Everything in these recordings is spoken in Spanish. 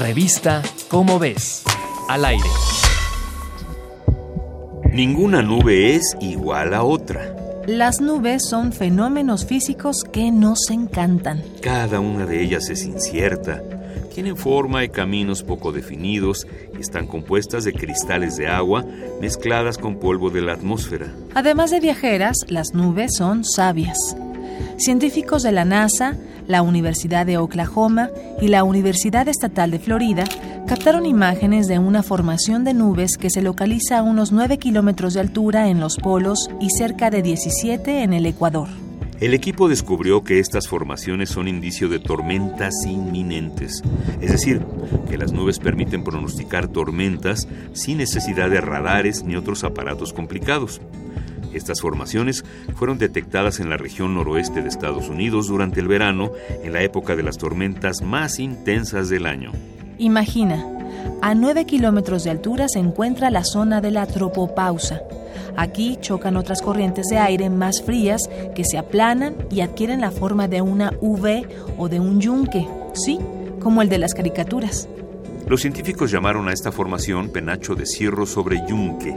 Revista Cómo ves. Al aire. Ninguna nube es igual a otra. Las nubes son fenómenos físicos que nos encantan. Cada una de ellas es incierta, tienen forma y caminos poco definidos y están compuestas de cristales de agua mezcladas con polvo de la atmósfera. Además de viajeras, las nubes son sabias. Científicos de la NASA, la Universidad de Oklahoma y la Universidad Estatal de Florida captaron imágenes de una formación de nubes que se localiza a unos 9 kilómetros de altura en los polos y cerca de 17 en el Ecuador. El equipo descubrió que estas formaciones son indicio de tormentas inminentes, es decir, que las nubes permiten pronosticar tormentas sin necesidad de radares ni otros aparatos complicados. Estas formaciones fueron detectadas en la región noroeste de Estados Unidos durante el verano, en la época de las tormentas más intensas del año. Imagina, a 9 kilómetros de altura se encuentra la zona de la tropopausa. Aquí chocan otras corrientes de aire más frías que se aplanan y adquieren la forma de una V o de un yunque, sí, como el de las caricaturas. Los científicos llamaron a esta formación penacho de cirro sobre yunque.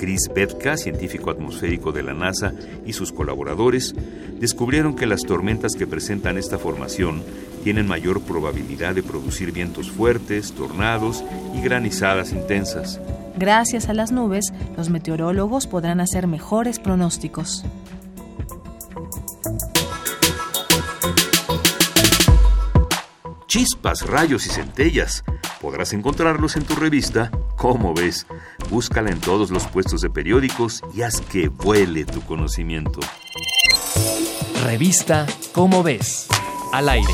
Chris Petka, científico atmosférico de la NASA, y sus colaboradores descubrieron que las tormentas que presentan esta formación tienen mayor probabilidad de producir vientos fuertes, tornados y granizadas intensas. Gracias a las nubes, los meteorólogos podrán hacer mejores pronósticos. Chispas, rayos y centellas. Podrás encontrarlos en tu revista ¿Cómo ves? Búscala en todos los puestos de periódicos y haz que vuele tu conocimiento. Revista Cómo ves. Al aire.